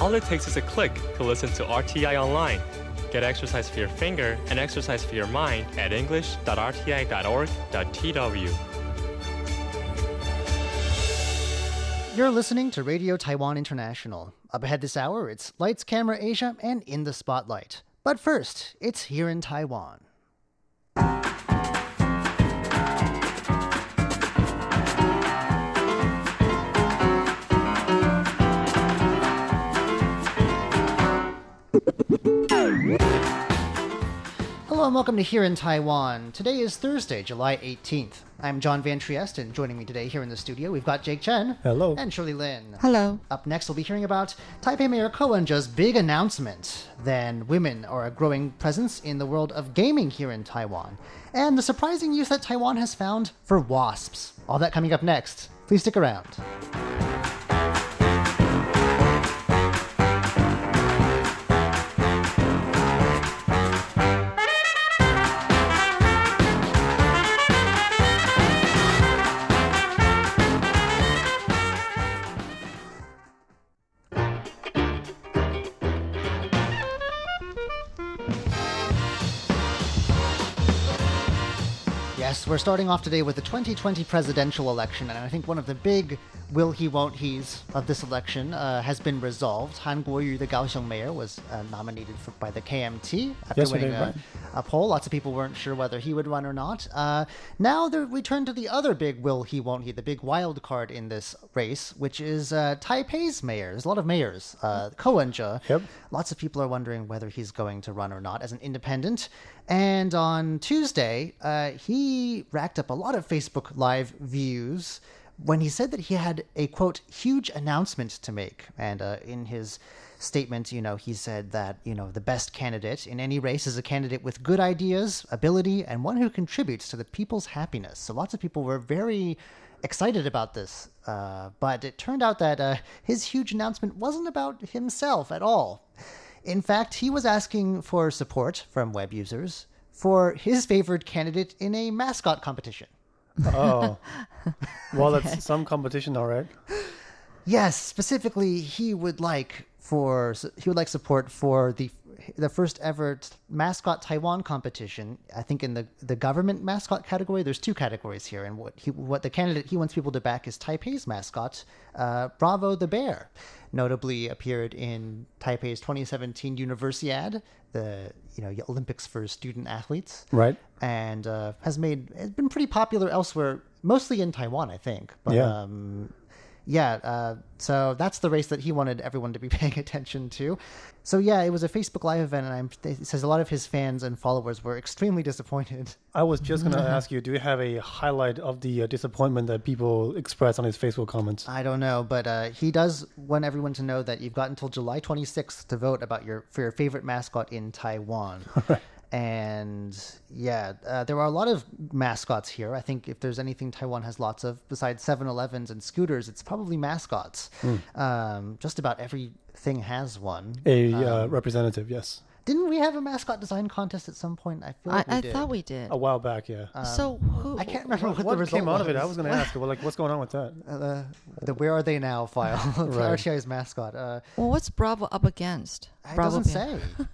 All it takes is a click to listen to RTI online. Get exercise for your finger and exercise for your mind at english.rti.org.tw. You're listening to Radio Taiwan International. Up ahead this hour, it's Lights, Camera Asia and In the Spotlight. But first, it's here in Taiwan. Hello and welcome to Here in Taiwan. Today is Thursday, July 18th. I'm John Van Trieste, and joining me today here in the studio, we've got Jake Chen. Hello. And Shirley Lin. Hello. Up next, we'll be hearing about Taipei Mayor Ko Wen-je's big announcement that women are a growing presence in the world of gaming here in Taiwan, and the surprising use that Taiwan has found for wasps. All that coming up next. Please stick around. We're starting off today with the 2020 presidential election, and I think one of the big will he won't he's of this election uh, has been resolved. Han Guoyu, the Kaohsiung mayor, was uh, nominated for, by the KMT after Yesterday, winning a, a poll. Lots of people weren't sure whether he would run or not. Uh, now there, we turn to the other big will he won't he, the big wild card in this race, which is uh, Taipei's mayor. There's a lot of mayors. Uh, Ko Wen-je. Yep. Lots of people are wondering whether he's going to run or not as an independent. And on Tuesday, uh, he racked up a lot of Facebook Live views when he said that he had a quote huge announcement to make. And uh, in his statement, you know, he said that you know the best candidate in any race is a candidate with good ideas, ability, and one who contributes to the people's happiness. So lots of people were very excited about this, uh, but it turned out that uh, his huge announcement wasn't about himself at all. In fact, he was asking for support from web users for his favored candidate in a mascot competition. Oh, well, that's some competition, all right. Yes, specifically, he would like for he would like support for the the first ever mascot Taiwan competition. I think in the the government mascot category, there's two categories here, and what he what the candidate he wants people to back is Taipei's mascot, uh, Bravo the Bear. Notably appeared in Taipei's 2017 Universiad, the you know Olympics for student athletes, Right. and uh, has made has been pretty popular elsewhere, mostly in Taiwan, I think. But, Yeah. Um, yeah. Uh, so that's the race that he wanted everyone to be paying attention to. So yeah, it was a Facebook Live event, and I'm, it says a lot of his fans and followers were extremely disappointed. I was just going to ask you, do you have a highlight of the uh, disappointment that people express on his Facebook comments? I don't know, but uh, he does want everyone to know that you've got until July 26th to vote about your for your favorite mascot in Taiwan. And yeah, uh, there are a lot of mascots here. I think if there's anything Taiwan has lots of, besides 7 Elevens and scooters, it's probably mascots. Um, just about everything has one. A uh, representative, yes. Didn't we have a mascot design contest at some point? I feel I, like we I did. thought we did. A while back, yeah. so who? I can't remember what, what the result came out of it? I was. was going to ask. Well, like, what's going on with that? Uh, the "Where Are They Now" file, the Right. RTI's mascot. Uh, Well, what's Bravo up against? it Bravo doesn't being- say.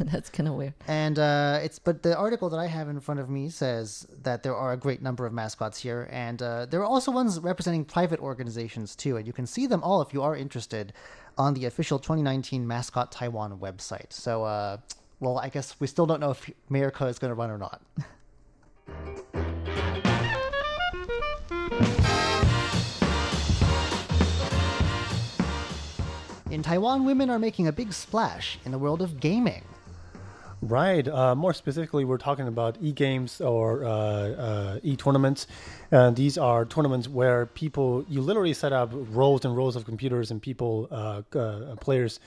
That's kind of weird. And uh, it's but the article that I have in front of me says that there are a great number of mascots here, and uh, there are also ones representing private organizations too, and you can see them all if you are interested on the official 2019 Mascot Taiwan website. So, uh, well, I guess we still don't know if Mayor Ko is going to run or not. In Taiwan, women are making a big splash in the world of gaming. Right. Uh, more specifically, we're talking about e-games or uh, uh, e-tournaments. And these are tournaments where people, you literally set up rows and rows of computers, and people, uh, uh, players,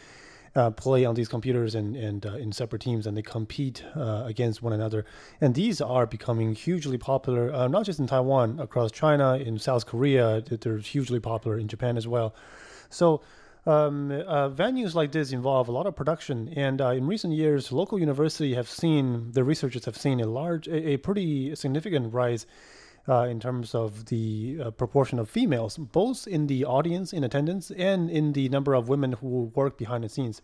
uh, play on these computers and, and in separate teams, and they compete against one another. And these are becoming hugely popular, not just in Taiwan, across China, in South Korea. They're hugely popular in Japan as well. So um, uh, venues like this involve a lot of production, and uh, in recent years, local universities have seen the researchers have seen a large, a, a pretty significant rise uh, in terms of the uh, proportion of females, both in the audience in attendance and in the number of women who work behind the scenes.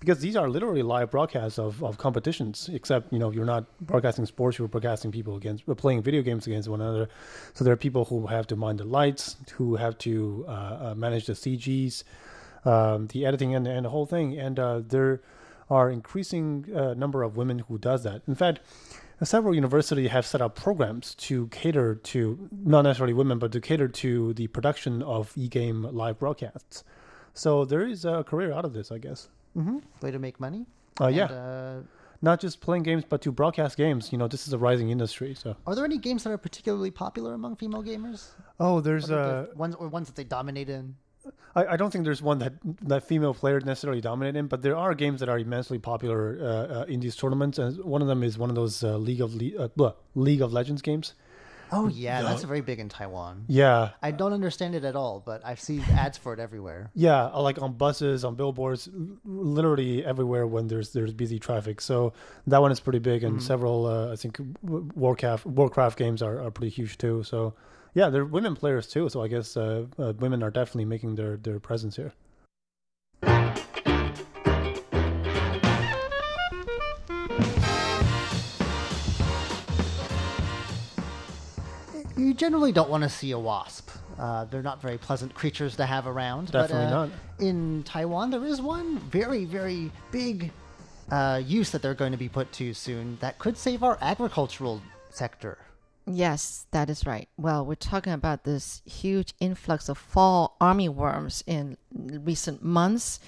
Because these are literally live broadcasts of, of competitions, except you know you're not broadcasting sports, you're broadcasting people against uh, playing video games against one another. So there are people who have to mind the lights, who have to uh, manage the CGs, um, the editing, and, and the whole thing. And uh, there are increasing uh, number of women who does that. In fact, several universities have set up programs to cater to not necessarily women, but to cater to the production of e-game live broadcasts. So there is a career out of this, I guess. hmm Way to make money. Uh, yeah, uh, not just playing games, but to broadcast games. You know, this is a rising industry. So are there any games that are particularly popular among female gamers? oh, there's uh, the ones or ones that they dominate in. I, I don't think there's one that that female players necessarily dominate in, but there are games that are immensely popular uh, uh, in these tournaments, and one of them is one of those uh, League of Le- uh, blah, League of Legends games. Oh yeah, that's very big in Taiwan. Yeah, I don't understand it at all, but I've seen ads for it everywhere. yeah, uh, like on buses, on billboards, literally everywhere when there's there's busy traffic. So that one is pretty big, and several uh, I think Warcraft Warcraft games are, are pretty huge too. So yeah, there are women players too. So I guess uh, uh, women are definitely making their their presence here. You generally don't want to see a wasp. Uh, they're not very pleasant creatures to have around. Definitely but, uh, not. In Taiwan, there is one very, very big uh, use that they're going to be put to soon that could save our agricultural sector. Yes, that is right. Well, we're talking about this huge influx of fall army worms in recent months.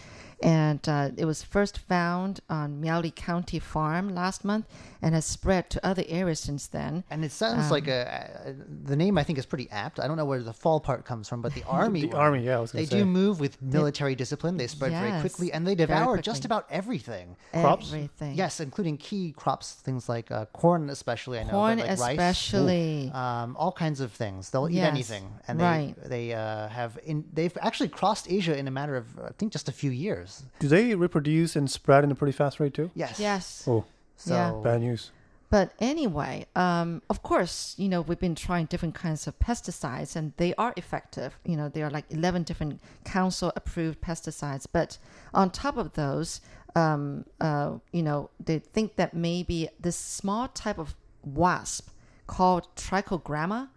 And uh, it was first found on Miaoli County Farm last month and has spread to other areas since then. And it sounds Um, like a, a the name I think is pretty apt. I don't know where the fall part comes from, but the army. The worm, army, yeah, I was They say. do move with military discipline. They spread very quickly, and they devour just about everything. Crops? Everything. Yes, including key crops, things like uh, corn, especially. I know, Corn, but like rice, especially. um, all kinds of things. They'll eat Yes, anything, and they right. they uh, have in they've actually crossed Asia in a matter of I think just a few years. Do they reproduce and spread in a pretty fast rate too? Yes. Yes. Oh, So Yeah. bad news. But anyway, um, of course, you know, we've been trying different kinds of pesticides and they are effective. You know, there are like 11 different council approved pesticides. But on top of those, um, uh, you know, they think that maybe this small type of wasp called trichogramma,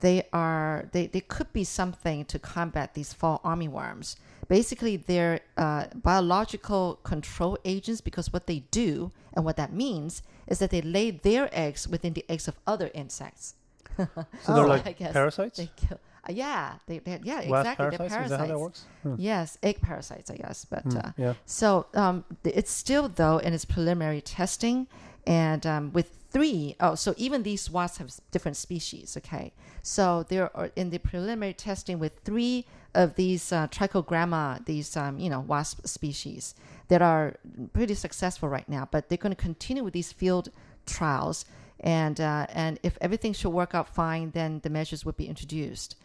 they are they, they could be something to combat these fall armyworms. Basically, they're uh, biological control agents because what they do and what that means is that they lay their eggs within the eggs of other insects. So Oh, they're I like parasites. They kill. Uh, yeah, they, they yeah exactly. They're parasites? Is that how that works? Hmm. Yes, egg parasites, I guess. But uh, yeah. so um, it's still though in its preliminary testing, and um, with three oh, so even these wasps have different species. Okay, so there are in the preliminary testing with three of these uh, trichogramma, these um, you know wasp species that are pretty successful right now. But they're going to continue with these field trials, and uh, and if everything should work out fine, then the measures would be introduced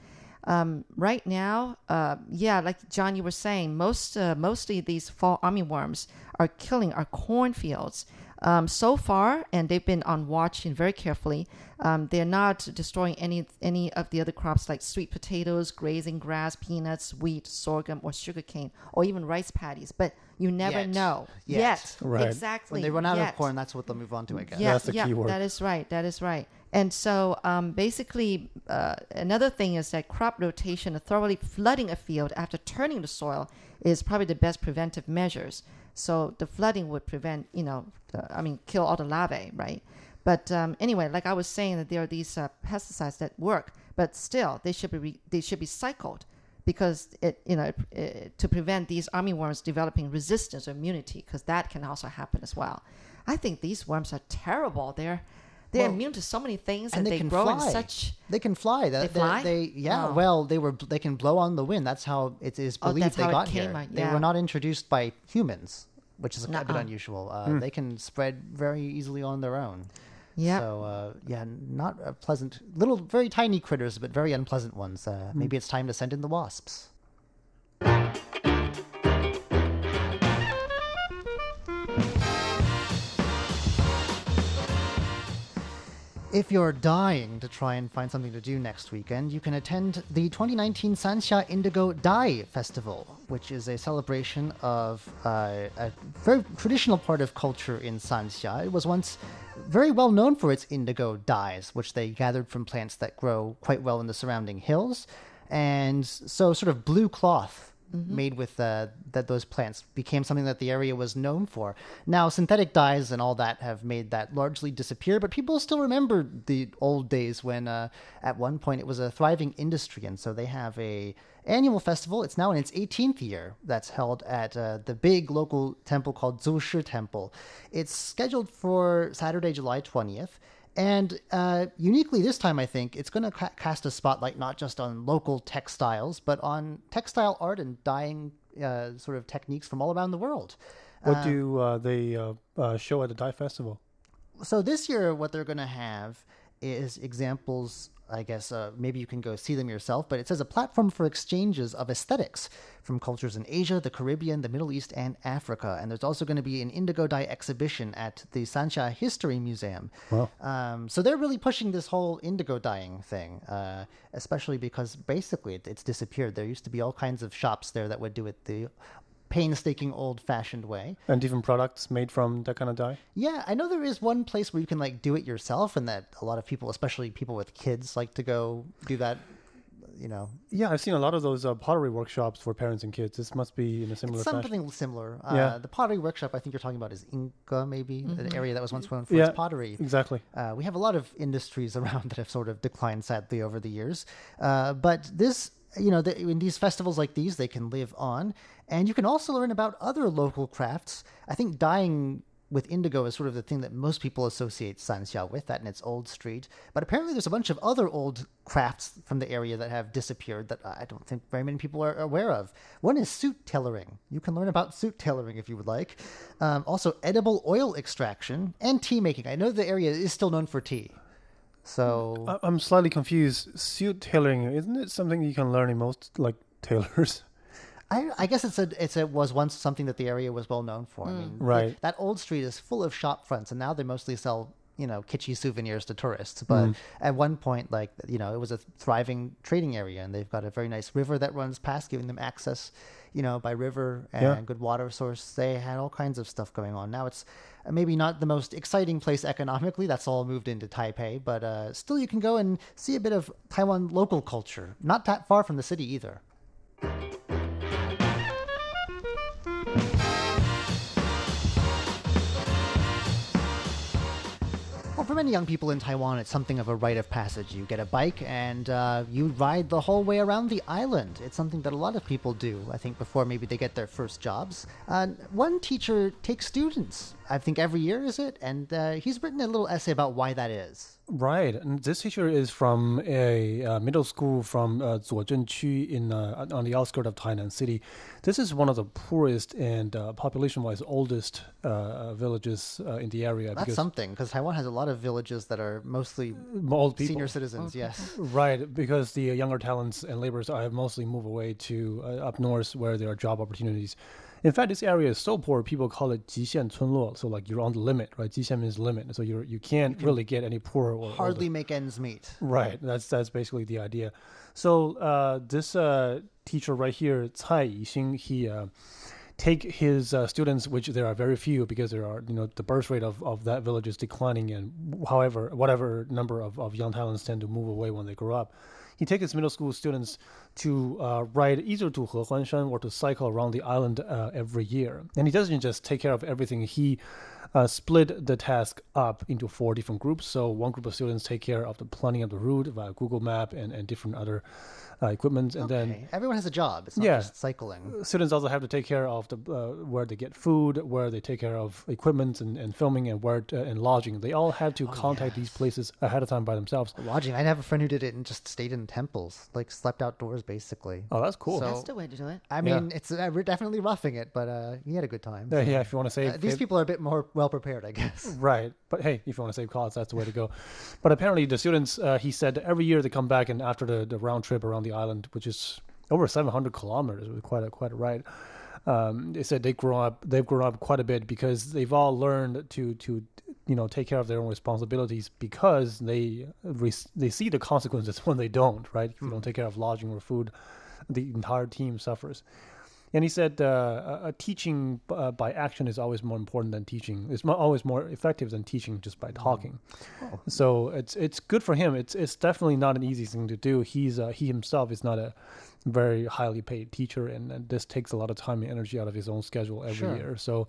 um, right now, uh, yeah, like John, you were saying, most uh, mostly these fall armyworms are killing our cornfields. Um, so far, and they've been on watch and very carefully. Um, they're not destroying any any of the other crops like sweet potatoes, grazing grass, peanuts, wheat, sorghum, or sugarcane, or even rice paddies. But you never Yet. know. Yet. Right. Exactly. When they run out yet. of corn, that's what they'll move on to, I guess. Yeah, That's the yeah, key word. That is right. That is right. And so, um, basically, uh, another thing is that crop rotation, thoroughly flooding a field after turning the soil, is probably the best preventive measures. So the flooding would prevent, you know, the, I mean, kill all the larvae, right? But um, anyway, like I was saying, that there are these uh, pesticides that work, but still, they should be re- they should be cycled because it, you know, uh, to prevent these armyworms developing resistance or immunity, because that can also happen as well. I think these worms are terrible. They're they're Well, immune to so many things, and and, they they, can grow fly. in such. They can fly. They, They fly? They, yeah. Oh. Well, they were. They can blow on the wind. That's how it is Oh, believed that's they got came here. out, They were not introduced by humans, which is a bit Nuh-uh. unusual. Uh, They can spread very easily on their own. Yeah. So uh, yeah, not a pleasant little, very tiny critters, but very unpleasant ones. Uh, Maybe it's time to send in the wasps. If you're dying to try and find something to do next weekend, you can attend the 2019 Sanxia Indigo Dye Festival, which is a celebration of uh, a very traditional part of culture in Sanxia. It was once very well known for its indigo dyes, which they gathered from plants that grow quite well in the surrounding hills. And so, sort of blue cloth made with uh, that those plants became something that the area was known for. Now, synthetic dyes and all that have made that largely disappear, but people still remember the old days when, uh, at one point, it was a thriving industry, and so they have a annual festival. It's now in its 18th year. That's held at uh, the big local temple called Zushi Temple. It's scheduled for Saturday, July 20th. And uh, uniquely this time, I think it's going to ca- cast a spotlight not just on local textiles, but on textile art and dyeing uh, sort of techniques from all around the world. What do uh, they uh, uh, show at the Dye Festival? So this year, what they're going to have is examples. I guess uh, maybe you can go see them yourself, but it says a platform for exchanges of aesthetics from cultures in Asia, the Caribbean, the Middle East, and Africa. And there's also going to be an indigo dye exhibition at the Sanxia History Museum. Wow. Um, so they're really pushing this whole indigo dyeing thing, uh, especially because basically it, it's disappeared. There used to be all kinds of shops there that would do it the painstaking old-fashioned way. And different products made from that kind of dye? Yeah, I know there is one place where you can like do it yourself, and that a lot of people, especially people with kids, like to go do that. You know, Yeah, I've seen a lot of those uh, pottery workshops for parents and kids. This must be in a similar it's fashion. something similar. Uh, Yeah. The pottery workshop I think you're talking about is Yingge, maybe an area that was once known for Yeah. its pottery. Exactly. Uh, we have a lot of industries around that have sort of declined sadly over the years. Uh, but this, you know, the, in these festivals like these, they can live on. And you can also learn about other local crafts. I think dyeing with indigo is sort of the thing that most people associate Sanxia with, that and its old street. But apparently there's a bunch of other old crafts from the area that have disappeared that I don't think very many people are aware of. One is suit tailoring. You can learn about suit tailoring if you would like. Um, also, edible oil extraction and tea making. I know the area is still known for tea. So I- I'm slightly confused. Suit tailoring, isn't it something you can learn in most like tailors? I, I guess it's a it's a was once something that the area was well known for. I hmm. mean, Right. th- that old street is full of shop fronts, and now they mostly sell you know kitschy souvenirs to tourists. But at one point, like you know, it was a thriving trading area, and they've got a very nice river that runs past, giving them access, you know, by river and Yeah. good water source. They had all kinds of stuff going on. Now it's uh, maybe not the most exciting place economically. That's all moved into Taipei, but uh, still, you can go and see a bit of Taiwan local culture. Not that far from the city either. Many young people in Taiwan, it's something of a rite of passage. You get a bike and uh, you ride the whole way around the island. It's something that a lot of people do, I think, before maybe they get their first jobs. Uh, one teacher takes students, I think every year, is it? And uh, he's written a little essay about why that is. Right, and this teacher is from a uh, middle school from uh, Zuozhenqu in uh, on the outskirts of Tainan City. This is one of the poorest and uh, population-wise oldest uh, villages uh, in the area. That's something, because Taiwan has a lot of villages that are mostly old people. senior citizens, yes. Right, because the younger talents and laborers have mostly moved away to uh, up north where there are job opportunities. In fact, this area is so poor, people call it 极限村落. So like you're on the limit, right? 极限means limit. So you're you can't really get any poorer or Hardly older. make ends meet. Right. That's that's basically the idea. So uh, this uh, teacher right here, Cai Yixing, he uh, take his uh, students, which there are very few because there are you know the birth rate of, of that village is declining, and however whatever number of, of young talents tend to move away when they grow up. He takes his middle school students to uh, ride either to Hehuanshan or to cycle around the island uh, every year. And he doesn't just take care of everything. He uh, split the task up into four different groups. So one group of students take care of the planning of the route via Google Map and, and different other uh, equipment, and then Everyone has a job. It's not Yeah. just cycling. students also have to take care of the uh, where they get food, where they take care of equipment and, and filming and where to, and lodging. They all have to contact these places ahead of time by themselves. Lodging. I have a friend who did it and just stayed in temples, like slept outdoors basically. Oh, that's cool. So- That's the way to do it. I mean, it's uh, we're definitely roughing it, but uh, he had a good time. yeah, so. yeah, if you want to save, Uh, these people are a bit more well prepared, I guess. Right. But hey, if you want to save costs, that's the way to go. But apparently, the students, uh, he said, every year they come back, and after the, the round trip around the island, which is over 700 kilometers, was quite a, quite a ride, um, they said they grow up they've grown up quite a bit because they've all learned to to you know take care of their own responsibilities because they re- they see the consequences when they don't right if you don't take care of lodging or food the entire team suffers and he said uh, a- a teaching uh, by action is always more important than teaching. It's always more effective than teaching just by talking. So it's it's good for him. It's it's definitely not an easy thing to do. He's uh, he himself is not a very highly paid teacher and, and this takes a lot of time and energy out of his own schedule every Sure. year. So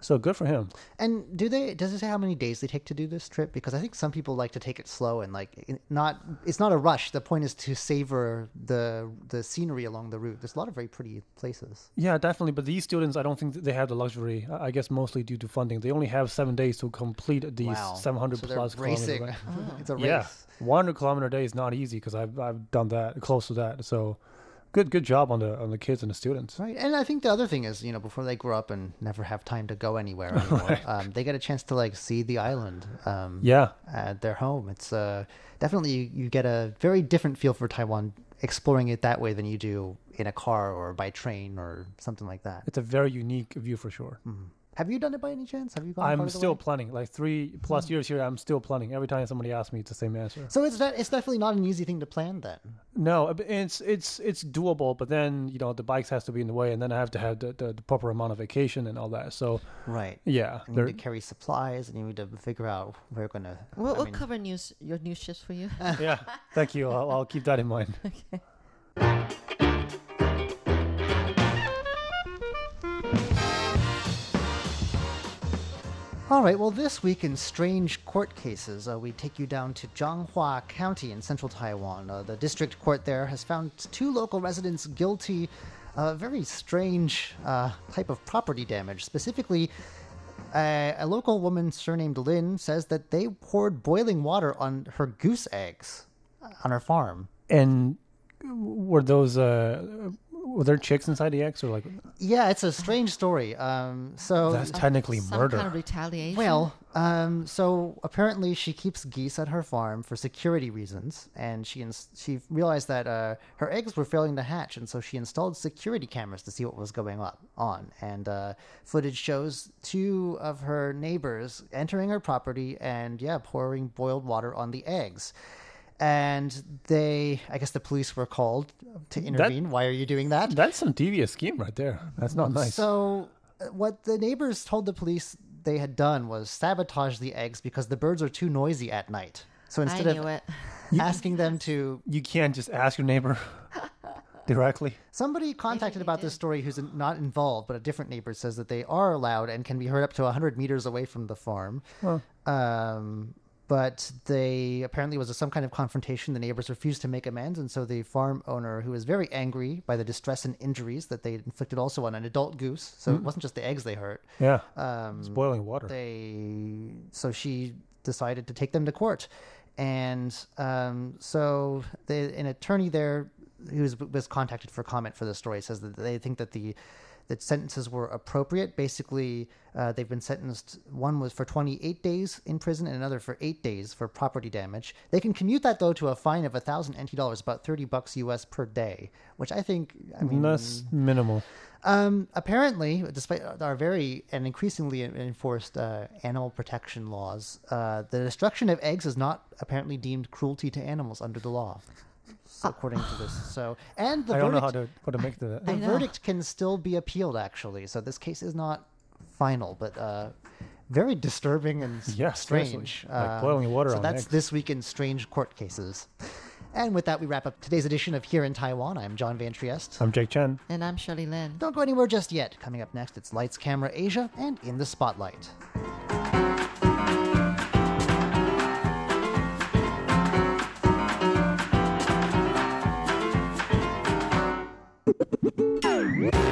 so good for him And do they? Does it say how many days they take to do this trip? Because I think some people like to take it slow and like not. It's not a rush. The point is to savor the the scenery along the route. There's a lot of very pretty places. Yeah, definitely. But these students, I don't think they have the luxury. I guess mostly due to funding. They only have seven days to complete these wow, 700 so plus kilometers. right? it's a race. Yeah, 100 kilometer a day is not easy because I've I've done that close to that. So, good good job on the on the kids and the students. Right, and I think the other thing is, you know, before they grow up and never have time to go anywhere anymore, um, they get a chance to like see the island. Um, Yeah, at their home. It's uh, definitely you, you get a very different feel for Taiwan exploring it that way than you do in a car or by train or something like that. it's a very unique view for sure. Have you done it by any chance? Have you gone? I'm still way? planning. Like three plus years here, I'm still planning. Every time somebody asks me, it's the same answer. So it's that it's definitely not an easy thing to plan then. No, uh, it's it's it's doable, but then you know the bikes has to be in the way, and then I have to have the, the, the proper amount of vacation and all that. So Right. yeah, You need to carry supplies, and you need to figure out where you're gonna. We'll, I we'll mean, cover news your new shifts for you. yeah. Thank you. I'll, I'll keep that in mind. All right, well, this week in strange court cases, uh, we take you down to Zhanghua County in central Taiwan. Uh, the district court there has found two local residents guilty of a very strange uh, type of property damage. Specifically, a, a local woman surnamed Lin says that they poured boiling water on her goose eggs on her farm. And were those uh were there chicks inside the eggs or like Yeah, it's a strange story. Um, so that's technically Some murder? kind of retaliation. Well, um, so apparently she keeps geese at her farm for security reasons, and she ins- she realized that uh, her eggs were failing to hatch, and so she installed security cameras to see what was going up on. And uh, footage shows two of her neighbors entering her property and yeah, pouring boiled water on the eggs. And they, I guess the police were called to intervene. Why are you doing that? That's some devious scheme right there. That's not nice. So, uh, what the neighbors told the police they had done was sabotage the eggs because the birds are too noisy at night. So I instead knew of it. asking them to, you can't just ask your neighbor directly. somebody contacted about this story who's not involved, but a different neighbor says that they are allowed and can be heard up to 100 meters away from the farm. Um, but they apparently was some kind of confrontation. The neighbors refused to make amends, and so the farm owner, who was very angry by the distress and injuries that they inflicted also on an adult goose, so it wasn't just the eggs they hurt. Yeah. Um, it's boiling water. they so she decided to take them to court and um, so the, an attorney there who was, was contacted for comment for the story says that they think that the that sentences were appropriate. Basically uh, they've been sentenced one was for 28 days in prison and another for eight days for property damage. They can commute that though to a fine of a thousand NT dollars about 30 bucks US per day which I think I mean That's minimal. um, apparently, despite our very and increasingly enforced uh, animal protection laws, uh, the destruction of eggs is not apparently deemed cruelty to animals under the law, so, according to this. So, and the I don't know verdict, how to how to make the. the verdict can still be appealed. Actually, so this case is not final, but uh, very disturbing and s- Yeah, seriously. strange. Like Um, boiling water So on that's eggs. this week in strange court cases. And with that, we wrap up today's edition of Here in Taiwan. I'm John Van Trieste. I'm Jake Chen. And I'm Shirley Lin. Don't go anywhere just yet. Coming up next, it's Lights, Camera, Asia, and In the Spotlight. Música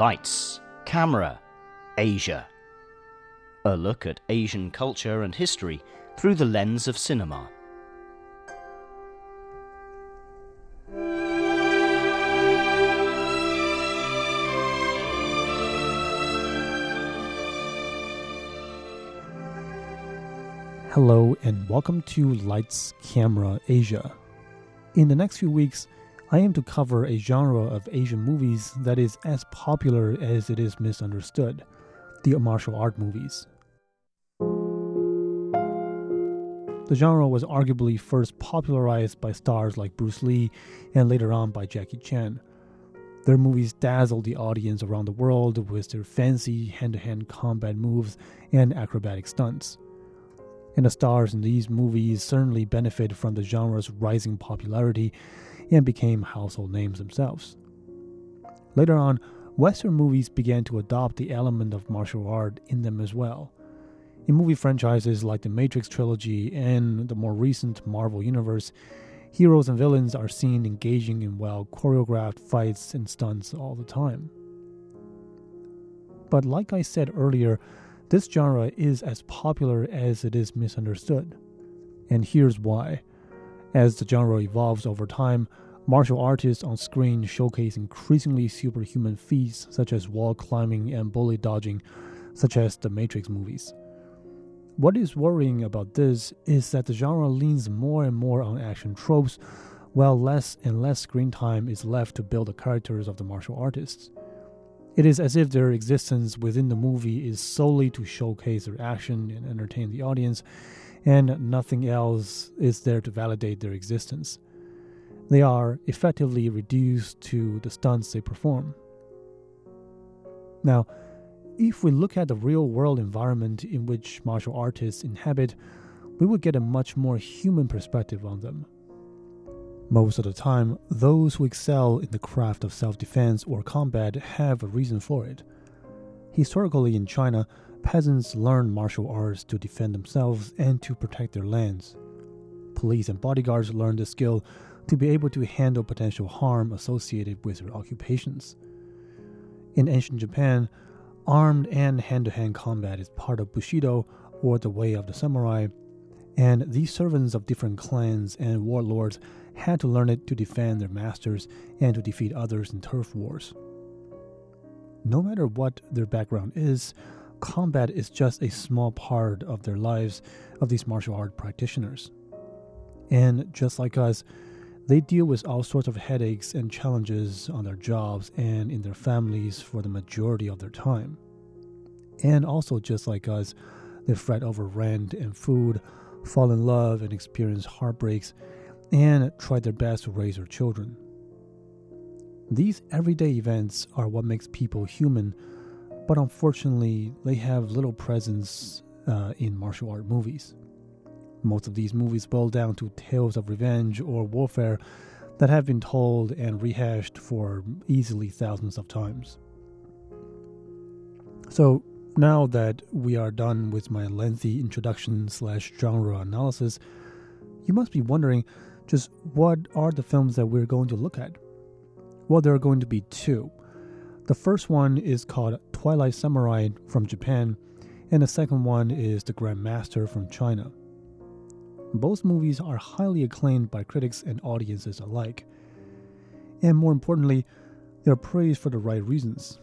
Lights, Camera, Asia. A look at Asian culture and history through the lens of cinema. Hello and welcome to Lights Camera Asia. In the next few weeks, I aim to cover a genre of Asian movies that is as popular as it is misunderstood the martial art movies. The genre was arguably first popularized by stars like Bruce Lee and later on by Jackie Chan. Their movies dazzled the audience around the world with their fancy hand to hand combat moves and acrobatic stunts and the stars in these movies certainly benefited from the genre's rising popularity and became household names themselves. Later on, Western movies began to adopt the element of martial art in them as well. In movie franchises like the Matrix trilogy and the more recent Marvel Universe, heroes and villains are seen engaging in well choreographed fights and stunts all the time. But like I said earlier, this genre is as popular as it is misunderstood. And here's why. As the genre evolves over time, martial artists on screen showcase increasingly superhuman feats such as wall climbing and bullet dodging, such as the Matrix movies. What is worrying about this is that the genre leans more and more on action tropes, while less and less screen time is left to build the characters of the martial artists. It is as if their existence within the movie is solely to showcase their action and entertain the audience, and nothing else is there to validate their existence. They are effectively reduced to the stunts they perform. Now, if we look at the real world environment in which martial artists inhabit, we would get a much more human perspective on them. Most of the time, those who excel in the craft of self defense or combat have a reason for it. Historically, in China, peasants learned martial arts to defend themselves and to protect their lands. Police and bodyguards learned the skill to be able to handle potential harm associated with their occupations. In ancient Japan, armed and hand to hand combat is part of Bushido, or the way of the samurai, and these servants of different clans and warlords had to learn it to defend their masters and to defeat others in turf wars. No matter what their background is, combat is just a small part of their lives of these martial art practitioners. And just like us, they deal with all sorts of headaches and challenges on their jobs and in their families for the majority of their time. And also, just like us, they fret over rent and food, fall in love and experience heartbreaks, and try their best to raise their children. These everyday events are what makes people human, but unfortunately, they have little presence uh, in martial art movies. Most of these movies boil down to tales of revenge or warfare that have been told and rehashed for easily thousands of times. So, now that we are done with my lengthy introduction slash genre analysis, you must be wondering just what are the films that we're going to look at? Well, there are going to be two. The first one is called Twilight Samurai from Japan, and the second one is The Grand Master from China. Both movies are highly acclaimed by critics and audiences alike. And more importantly, they're praised for the right reasons.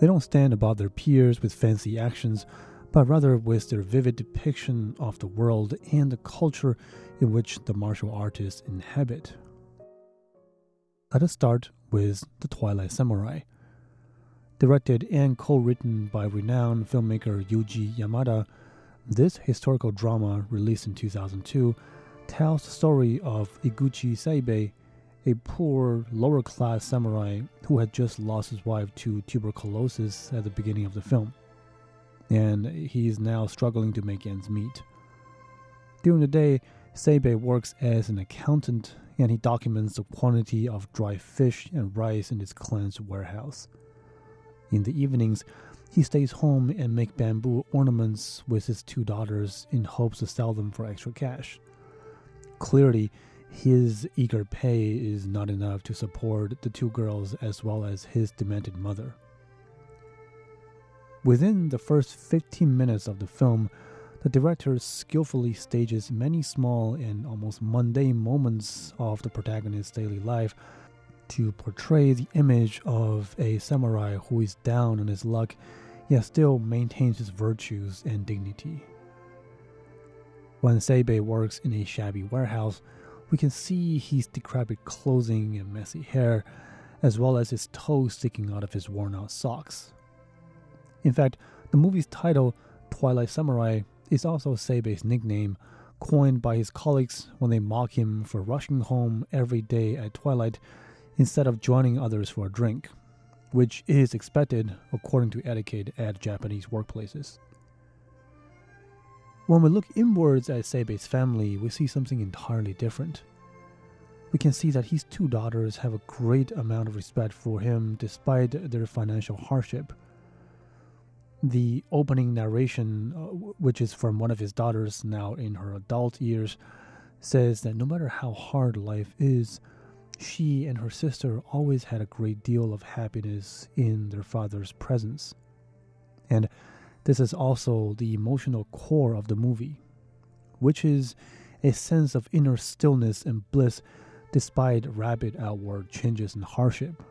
They don't stand above their peers with fancy actions, but rather with their vivid depiction of the world and the culture in which the martial artists inhabit. Let us start with The Twilight Samurai. Directed and co written by renowned filmmaker Yoji Yamada, this historical drama, released in 2002, tells the story of Iguchi Seibei, a poor, lower class samurai who had just lost his wife to tuberculosis at the beginning of the film. And he is now struggling to make ends meet. During the day, Seibei works as an accountant and he documents the quantity of dry fish and rice in his clan's warehouse. In the evenings, he stays home and makes bamboo ornaments with his two daughters in hopes to sell them for extra cash. Clearly, his eager pay is not enough to support the two girls as well as his demented mother. Within the first 15 minutes of the film, the director skillfully stages many small and almost mundane moments of the protagonist's daily life to portray the image of a samurai who is down on his luck yet still maintains his virtues and dignity. When Seibei works in a shabby warehouse, we can see his decrepit clothing and messy hair, as well as his toes sticking out of his worn out socks. In fact, the movie's title, Twilight Samurai, is also Seibei's nickname, coined by his colleagues when they mock him for rushing home every day at twilight instead of joining others for a drink, which is expected according to etiquette at Japanese workplaces. When we look inwards at Seibei's family, we see something entirely different. We can see that his two daughters have a great amount of respect for him despite their financial hardship. The opening narration, uh, which is from one of his daughters now in her adult years, says that no matter how hard life is, she and her sister always had a great deal of happiness in their father's presence. And this is also the emotional core of the movie, which is a sense of inner stillness and bliss despite rapid outward changes and hardship.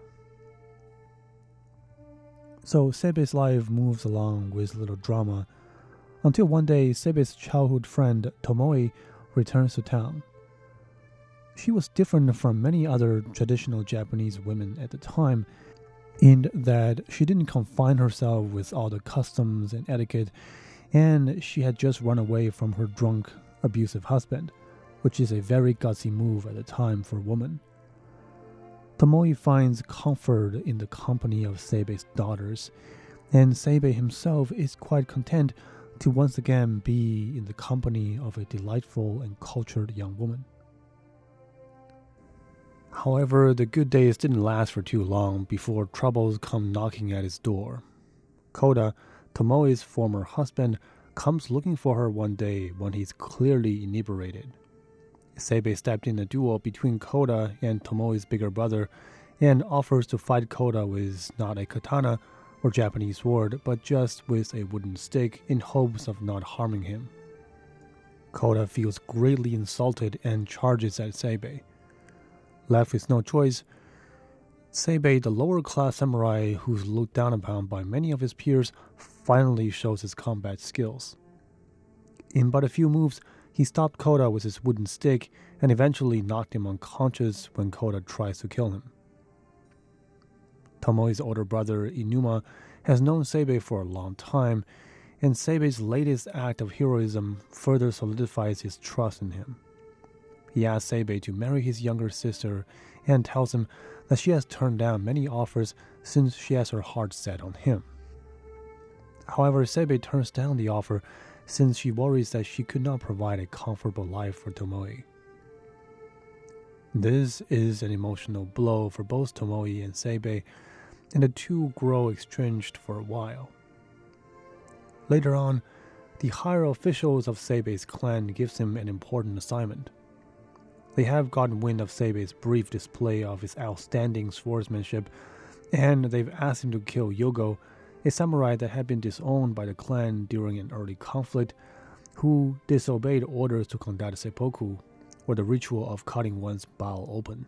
So Seibei's life moves along with little drama until one day Seibei's childhood friend Tomoe returns to town. She was different from many other traditional Japanese women at the time in that she didn't confine herself with all the customs and etiquette, and she had just run away from her drunk, abusive husband, which is a very gutsy move at the time for a woman. Tomoe finds comfort in the company of Seibei's daughters, and Seibei himself is quite content to once again be in the company of a delightful and cultured young woman. However, the good days didn't last for too long before troubles come knocking at his door. Koda, Tomoe's former husband, comes looking for her one day when he's clearly inebriated. Seibei stepped in a duel between Koda and Tomoe's bigger brother and offers to fight Koda with not a katana or Japanese sword, but just with a wooden stick in hopes of not harming him. Koda feels greatly insulted and charges at Seibei. Left with no choice, Seibei, the lower class samurai who's looked down upon by many of his peers, finally shows his combat skills. In but a few moves, he stopped Koda with his wooden stick and eventually knocked him unconscious when Koda tries to kill him. Tomoe's older brother, Iinuma, has known Seibei for a long time, and Seibei's latest act of heroism further solidifies his trust in him. He asks Seibei to marry his younger sister and tells him that she has turned down many offers since she has her heart set on him. However, Seibei turns down the offer since she worries that she could not provide a comfortable life for Tomoe. This is an emotional blow for both Tomoe and Seibei, and the two grow estranged for a while. Later on, the higher officials of Seibei's clan gives him an important assignment – they have gotten wind of Seibei's brief display of his outstanding swordsmanship, and they've asked him to kill Yogo, a samurai that had been disowned by the clan during an early conflict, who disobeyed orders to conduct seppuku, or the ritual of cutting one's bowel open.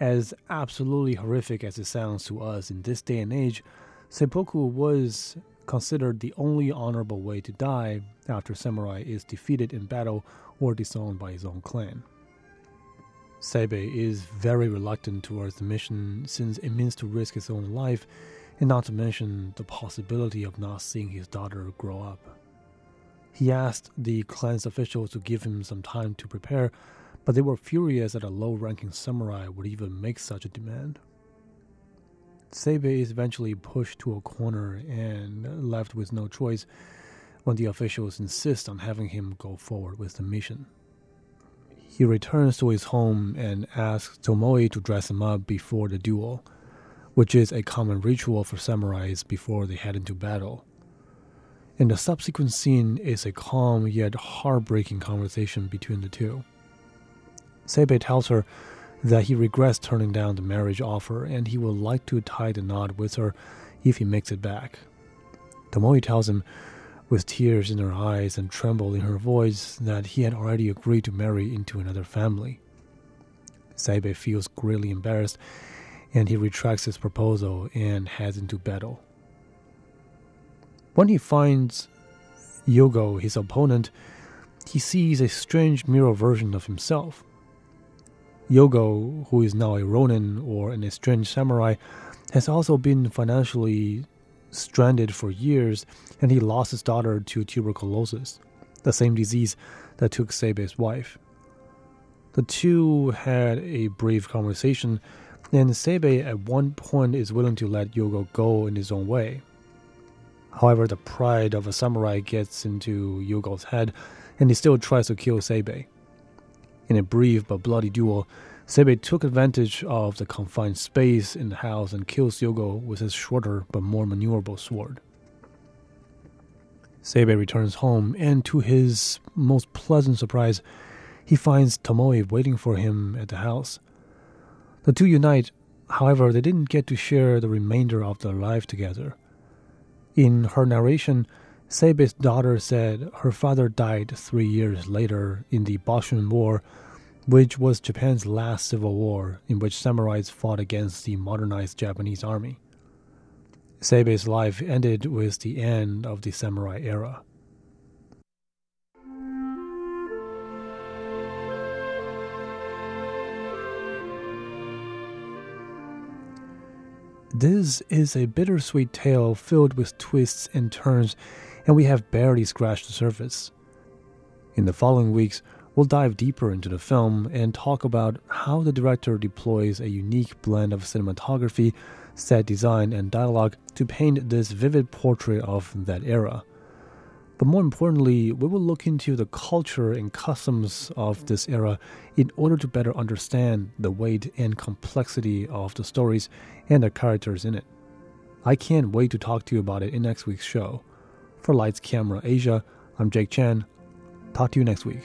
As absolutely horrific as it sounds to us in this day and age, seppuku was considered the only honorable way to die after samurai is defeated in battle or disowned by his own clan. Seibei is very reluctant towards the mission since it means to risk his own life, and not to mention the possibility of not seeing his daughter grow up. He asked the clan's officials to give him some time to prepare, but they were furious that a low ranking samurai would even make such a demand. Seibei is eventually pushed to a corner and left with no choice when the officials insist on having him go forward with the mission. He returns to his home and asks Tomoe to dress him up before the duel, which is a common ritual for samurais before they head into battle. And the subsequent scene is a calm yet heartbreaking conversation between the two. Seibei tells her that he regrets turning down the marriage offer and he would like to tie the knot with her if he makes it back. Tomoe tells him, with tears in her eyes and tremble in her voice, that he had already agreed to marry into another family. Seibei feels greatly embarrassed and he retracts his proposal and heads into battle. When he finds Yogo, his opponent, he sees a strange mirror version of himself. Yogo, who is now a ronin or an estranged samurai, has also been financially stranded for years and he lost his daughter to tuberculosis, the same disease that took Seibei's wife. The two had a brief conversation, and Seibei at one point is willing to let Yogo go in his own way. However, the pride of a samurai gets into Yogo's head, and he still tries to kill Seibei. In a brief but bloody duel, Seibei took advantage of the confined space in the house and kills Yogo with his shorter but more maneuverable sword. Seibei returns home, and to his most pleasant surprise, he finds Tomoe waiting for him at the house. The two unite, however, they didn't get to share the remainder of their life together. In her narration, Seibei's daughter said her father died three years later in the Boshin War, which was Japan's last civil war in which samurais fought against the modernized Japanese army. Seibei's life ended with the end of the samurai era. This is a bittersweet tale filled with twists and turns, and we have barely scratched the surface. In the following weeks, we'll dive deeper into the film and talk about how the director deploys a unique blend of cinematography, set design, and dialogue to paint this vivid portrait of that era. But more importantly, we will look into the culture and customs of this era in order to better understand the weight and complexity of the stories and the characters in it. I can't wait to talk to you about it in next week's show. For Lights Camera Asia, I'm Jake Chan. Talk to you next week.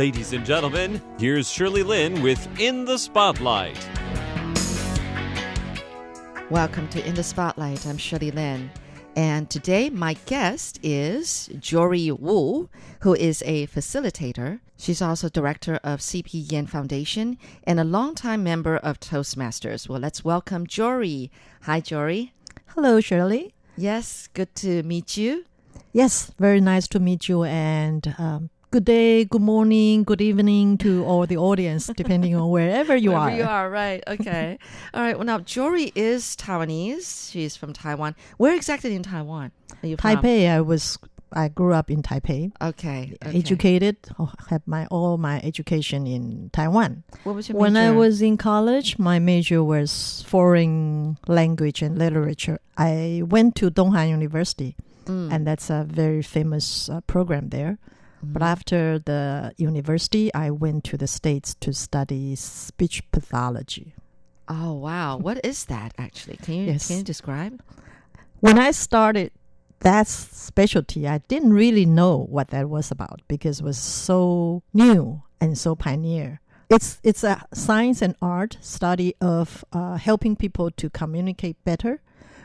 Ladies and gentlemen, here's Shirley Lin with In the Spotlight. Welcome to In the Spotlight. I'm Shirley Lin. And today, my guest is Jory Wu, who is a facilitator. She's also director of CP Yen Foundation and a longtime member of Toastmasters. Well, let's welcome Jory. Hi, Jory. Hello, Shirley. Yes, good to meet you. Yes, very nice to meet you. And um, good day, good morning, good evening to all the audience, depending on wherever you Wherever are. you are, right. Okay. All right. Well, now, Jory is Taiwanese. She's from Taiwan. Where exactly in Taiwan are you from? Taipei, I was, I grew up in Taipei, Okay. okay. educated, oh, had my all my education in Taiwan. What was your When I was in college, my major was foreign language and literature. I went to Donghan University, Mm. and that's a very famous uh, program there. But Mhm. after the university, I went to the States to study speech pathology. Oh wow! What is that actually? Can you Yes. can you describe? When I started that specialty, I didn't really know what that was about because it was so new and so pioneer. It's it's a science and art study of uh, helping people to communicate better,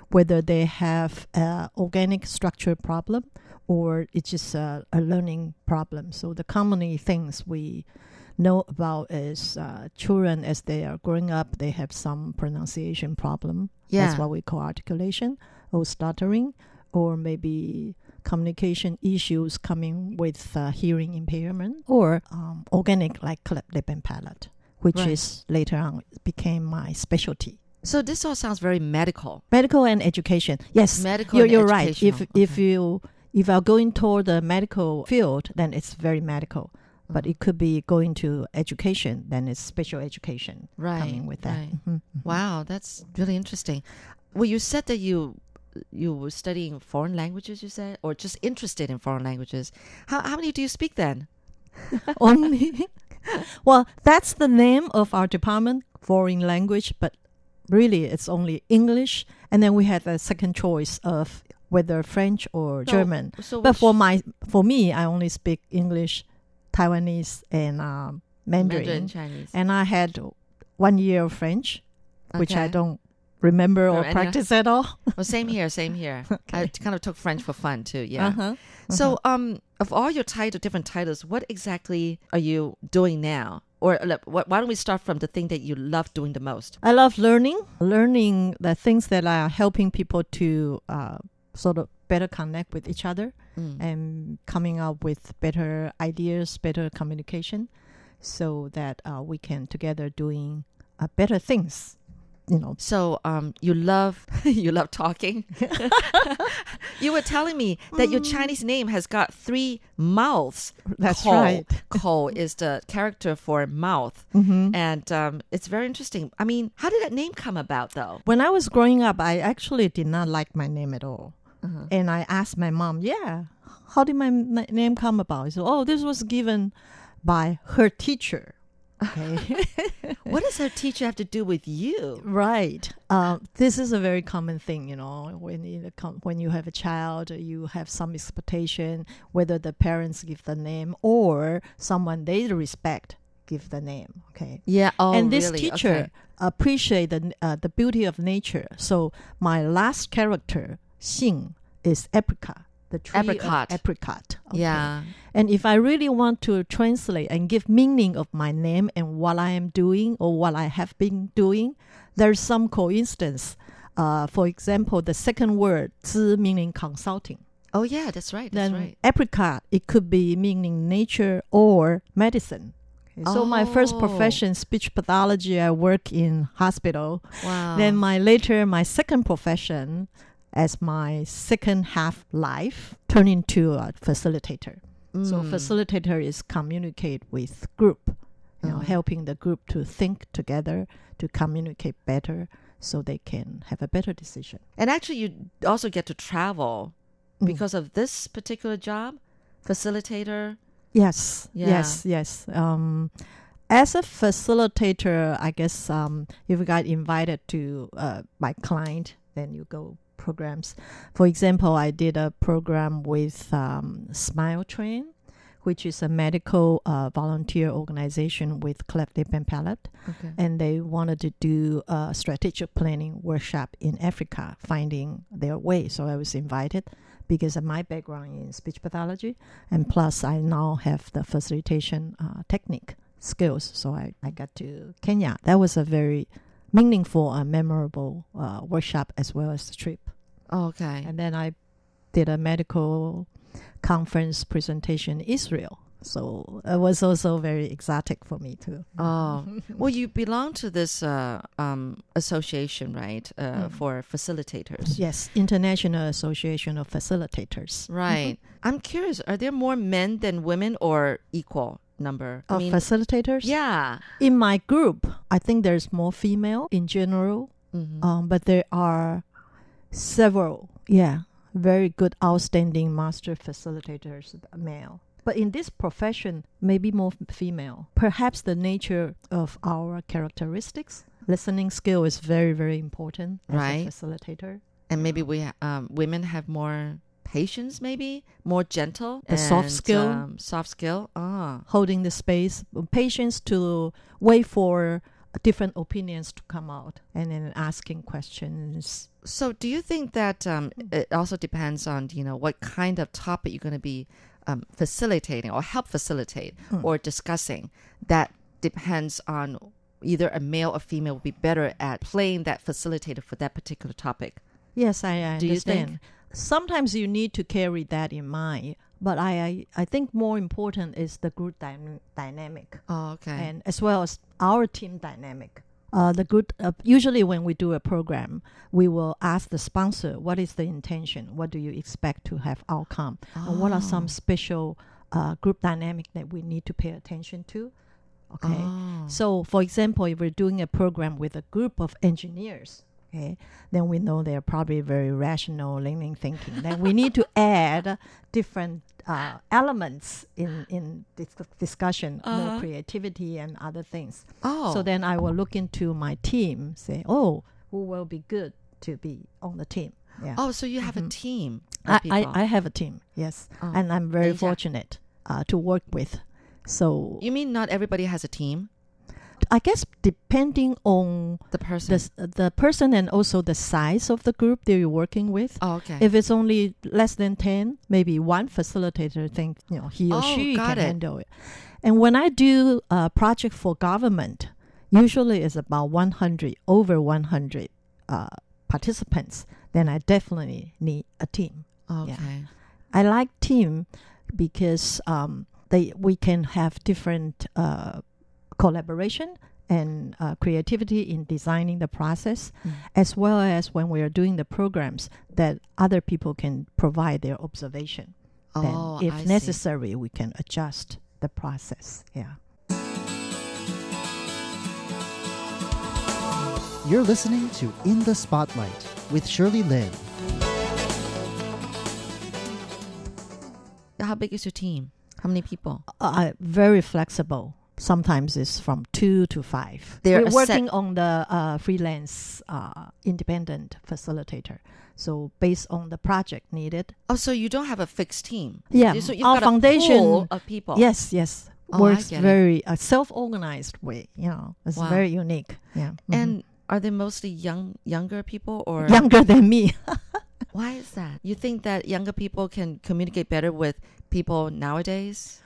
whether they have a organic structure problem or it's just a, a learning problem. So the commonly things we know about is uh, children as they are growing up, they have some pronunciation problem. Yeah. That's what we call articulation or stuttering, or maybe communication issues coming with uh, hearing impairment, or um, organic like cleft lip and palate, which Right. is later on became my specialty. So this all sounds very medical. Medical and education. Yes, Medical you're, and you're right. If educational. if you if are going toward the medical field, then it's very medical. but it could be going to education. Then it's special education Right, coming with that. right. Mhm. Wow, that's really interesting. Well, you said that you you were studying foreign languages. You said, or just interested in foreign languages. How how many do you speak then? only. well, that's the name of our department, foreign language, but really it's only English. And then we had a second choice of whether French or So- German. So But for my, for me, I only speak English, Taiwanese, and um, Mandarin. Mandarin Chinese, And I had one year of French, which I don't remember Or or practice at all. Well, same here, same here. I kind of took French for fun too. Yeah. Uh-huh. So, um, of all your title, different titles, what exactly are you doing now? Or uh, wh- why don't we start from the thing that you love doing the most? I love learning, learning the things that are helping people to uh, sort of better connect with each other Mm. and coming up with better ideas, better communication, so that uh, we can together doing uh, better things. You know, So, um, you love you love talking. you were telling me that your Chinese name has got three mouths. That's Ko. right. Ko is the character for mouth, Mhm. and um, it's very interesting. I mean, how did that name come about, though? When I was growing up, I actually did not like my name at all. Uh-huh. And I asked my mom, yeah, how did my n- name come about? She said, oh, this was given by her teacher. Okay. What does her teacher have to do with you? Right. Uh, this is a very common thing, you know, when you when you have a child, you have some expectation whether the parents give the name or someone they respect give the name. Okay. Yeah. Oh, and this really? teacher Okay. appreciate the uh, the beauty of nature. So my last character, Xing, is apricot. The tree Apricot. apricot. Okay. Yeah. And if I really want to translate and give meaning of my name and what I am doing or what I have been doing, there's some coincidence. Uh, for example, the second word, 知 meaning consulting. Oh, yeah. That's right. That's then right. apricot, it could be meaning nature or medicine. Okay, So my first Oh. profession, speech pathology, I work in hospital. Wow. Then my later, my second profession, as my second half life, turned into a facilitator. So Mm. facilitator is communicate with group, you know, Mhm. helping the group to think together, to communicate better, so they can have a better decision. And actually, you also get to travel Mm. because of this particular job, facilitator. Yes, Yeah. yes, yes. Um, as a facilitator, I guess um, if you got invited to uh, my client, then you go programs. For example, I did a program with um, Smile Train, which is a medical uh, volunteer organization with cleft lip and palate, Okay. and they wanted to do a strategic planning workshop in Africa, finding their way. So I was invited because of my background in speech pathology, and plus I now have the facilitation uh, technique skills. So I, I got to Kenya. That was a very meaningful and memorable uh, workshop as well as the trip. Okay. And then I did a medical conference presentation in Israel. So it was also very exotic for me too. Oh, well, you belong to this uh, um, association, right? Uh, Mm. For facilitators. Yes, International Association of Facilitators. Right. I'm curious, are there more men than women or equal number? Of facilitators? yeah. In my group, I think there's more female in general, Mhm. um, but there are several, yeah, very good, outstanding master facilitators, male. But in this profession, maybe more female. Perhaps the nature of our characteristics, listening skill is very, very important as Right. a facilitator. and maybe we um, women have more patience, maybe more gentle, The soft skill. um, soft skill. Ah, Holding the space, patience to wait for different opinions to come out, and then asking questions. so do you think that um, it also depends on you know what kind of topic you're going to be um, facilitating or help facilitate Hmm. or discussing? That depends on either a male or female will be better at playing that facilitator for that particular topic. Yes, I, I Do you understand. think? Sometimes you need to carry that in mind, but I, I, I think more important is the group dy- dynamic Oh, okay. and as well as our team dynamic. Uh, the good uh, usually when we do a program, we will ask the sponsor what is the intention, what do you expect to have outcome, and what are some Oh. special uh, group dynamic that we need to pay attention to. Okay. Oh. So, for example, if we're doing a program with a group of engineers, okay, then we know they're probably very rational, linear thinking. then we need to add different uh, elements in in this discussion, you Uh-huh. creativity and other things. Oh. So then I will look into my team, say, oh, who will be good to be on the team? Yeah. Oh, so you have a Mhm. team. I. I, I have a team, yes, Oh, and I'm very Asia. fortunate uh, to work with. So You mean not everybody has a team? I guess depending on The person. the the person and also the size of the group that you're working with. oh, okay. If it's only less than ten, maybe one facilitator think you know he or Oh, she can it. handle it. And when I do a project for government, usually it's about one hundred over one hundred uh, participants. Then I definitely need a team. okay. I like team because um, they we can have different uh, collaboration and uh, creativity in designing the process, Mm. as well as when we are doing the programs that other people can provide their observation. Oh, then, if I see. necessary, we can adjust the process. Yeah. You're listening to In the Spotlight with Shirley Lin. How big is your team? How many people? Uh, very flexible. Sometimes it's from two to five. They're We're working on the uh, freelance uh, independent facilitator. So based on the project needed. Oh, so you don't have a fixed team. Yeah, So you've our got foundation- a pool of people. Yes, yes. Oh, Works get it. very uh, self-organized way. You know, it's Wow. very unique. Yeah, Mhm. And are they mostly young, younger people, or younger than me. why is that? You think that younger people can communicate better with people nowadays?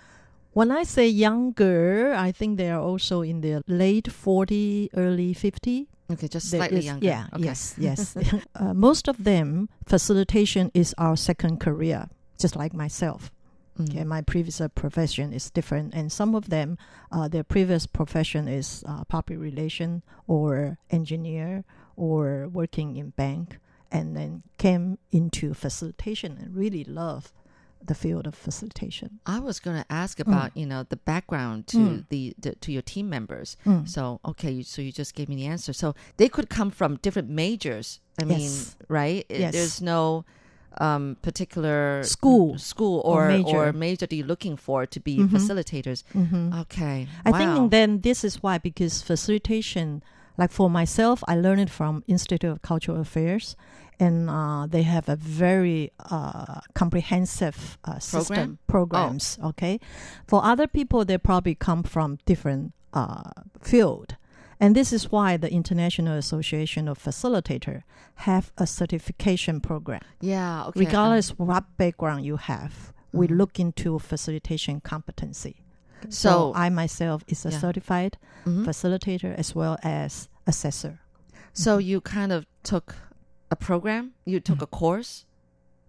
When I say younger, I think they are also in their late 40, early 50. Okay, just slightly is- younger. Yeah, Okay. yes, yes. uh, most of them, facilitation is our second career, just like myself. Mm. Okay, my previous uh, profession is different, and some of them, uh, their previous profession is uh, public relation or engineer or working in bank, and then came into facilitation and really love the field of facilitation. I was going to ask about you know the background to Mm. the, the to your team members. Mm. So okay, so you just gave me the answer. So they could come from different majors. I mean, right? Yes. There's no um, particular School school or or major. or major that you're looking for to be Mhm. facilitators. Mhm. Okay, I wow. think then this is why because facilitation, like for myself, I learned it from Institute of Cultural Affairs, and uh, they have a very uh, comprehensive uh, system programs. Okay, for other people, they probably come from different uh, field. And this is why the International Association of Facilitator have a certification program. yeah. Okay, Regardless what background you have, we Mhm. look into facilitation competency. So, So- I myself is a Yeah. certified Mhm. facilitator as well as assessor So you kind of took a program. You took a course.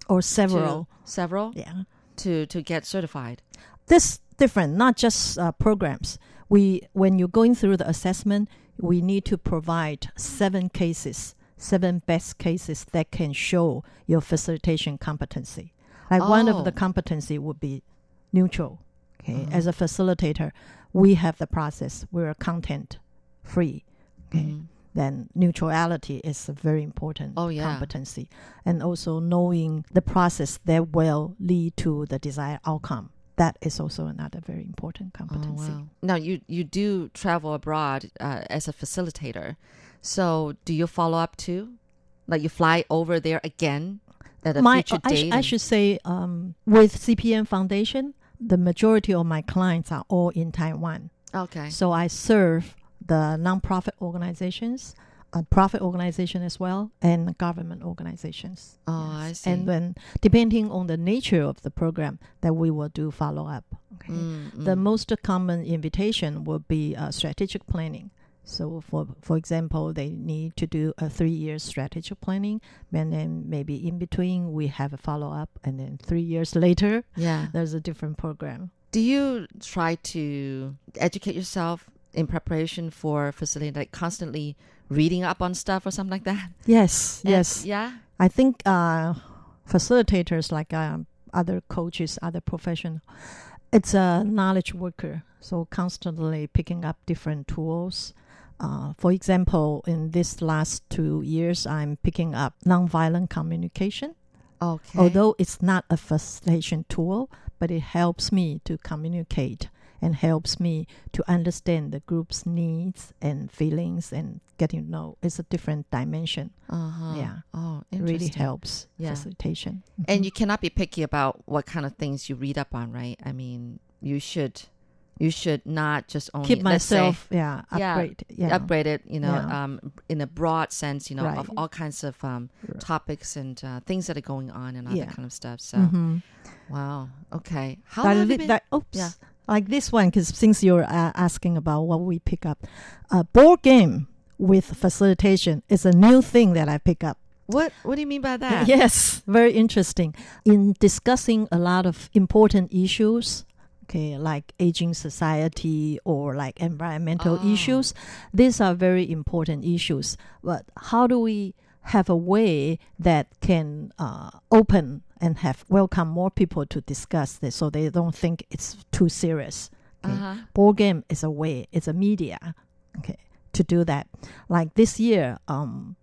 or to- several. several Yeah, to to get certified. this different, not just uh, programs. We when you're going through the assessment, we need to provide seven cases, seven best cases that can show your facilitation competency. Like one Oh. of the competency would be neutral. Okay, Mhm. as a facilitator, we have the process. We're content free. Okay. Mhm. Then neutrality is a very important Oh, yeah. competency and also knowing the process that will lead to the desired outcome that is also another very important competency Oh, wow. Now you you do travel abroad uh, as a facilitator, so do you follow up too? Like you fly over there again at a my future I, sh- date? I should say um, with cpm foundation the majority of my clients are all in taiwan okay. so i serve the nonprofit organizations a profit organization as well and government organizations Oh, I see. and then depending on the nature of the program that we will do follow up okay Mm, the mm. most common invitation will be uh, strategic planning so for for example they need to do a three year strategic planning and then maybe in between we have a follow up and then three years later yeah. there's a different program Do you try to educate yourself in preparation for facilitating, like constantly reading up on stuff or something like that? yes And- yes Yeah. i think uh, facilitators like um, other coaches other professionals it's a knowledge worker, so constantly picking up different tools. Uh, for example, in this last two years, I'm picking up nonviolent communication. Okay. Although it's not a facilitation tool, but it helps me to communicate and helps me to understand the group's needs and feelings and getting to know. It's a different dimension. uh-huh. Yeah. Oh, It really helps Yeah. facilitation. And you cannot be picky about what kind of things you read up on, right? I mean, you should you should not just only keep let's say, myself, yeah, Yeah, upgrade, yeah, upgrade it, you know, Yeah. um, in a broad sense, you know, of all kinds of um, Right. topics and uh, things that are going on and all Yeah. that kind of stuff. So, Mhm. wow, okay. How But long have you li- been? that- oops. Like this one, because since you're uh, asking about what we pick up, a board game with facilitation is a new thing that I pick up. what What do you mean by that? Yes, very interesting. In discussing a lot of important issues, okay, like aging society or like environmental Oh. issues, these are very important issues. But how do we have a way that can uh, open and have welcome more people to discuss this so they don't think it's too serious? Okay? Uh-huh. board game is a way it's a media okay to do that like this year um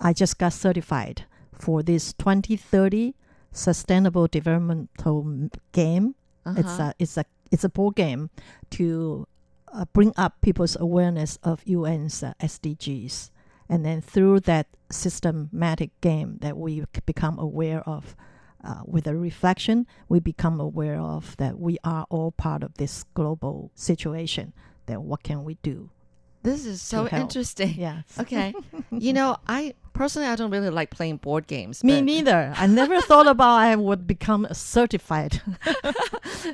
i just got certified for this 2030 sustainable developmental game it's Uh-huh. a it's a it's a board game to uh, bring up people's awareness of un's uh, sdgs and then through that systematic game that we become aware of uh, with a reflection, we become aware of that we are all part of this global situation. That what can we do? This is so interesting. Yes. Okay. you know, I personally I don't really like playing board games. Me neither. I never thought about I would become a certified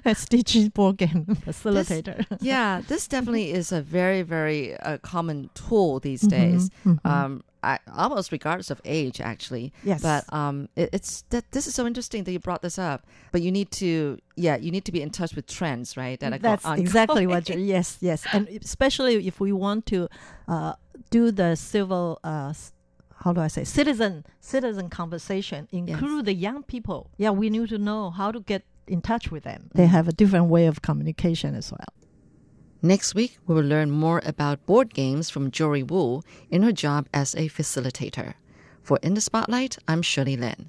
SDG board game facilitator. yeah, this definitely is a very, very uh, common tool these Mhm, days. mhm. Um, I, almost regardless of age, actually. Yes. But um, it, it's that this is so interesting that you brought this up. But you need to, yeah, you need to be in touch with trends, right? That are That's exactly what. ongoing. You, yes, yes, and especially if we want to uh, do the civil, uh, how do I say, citizen citizen conversation, include the young people. Yeah, we need to know how to get in touch with them. They have a different way of communication as well. Next week, we will learn more about board games from Jory Wu in her job as a facilitator. For In the Spotlight, I'm Shirley Lin.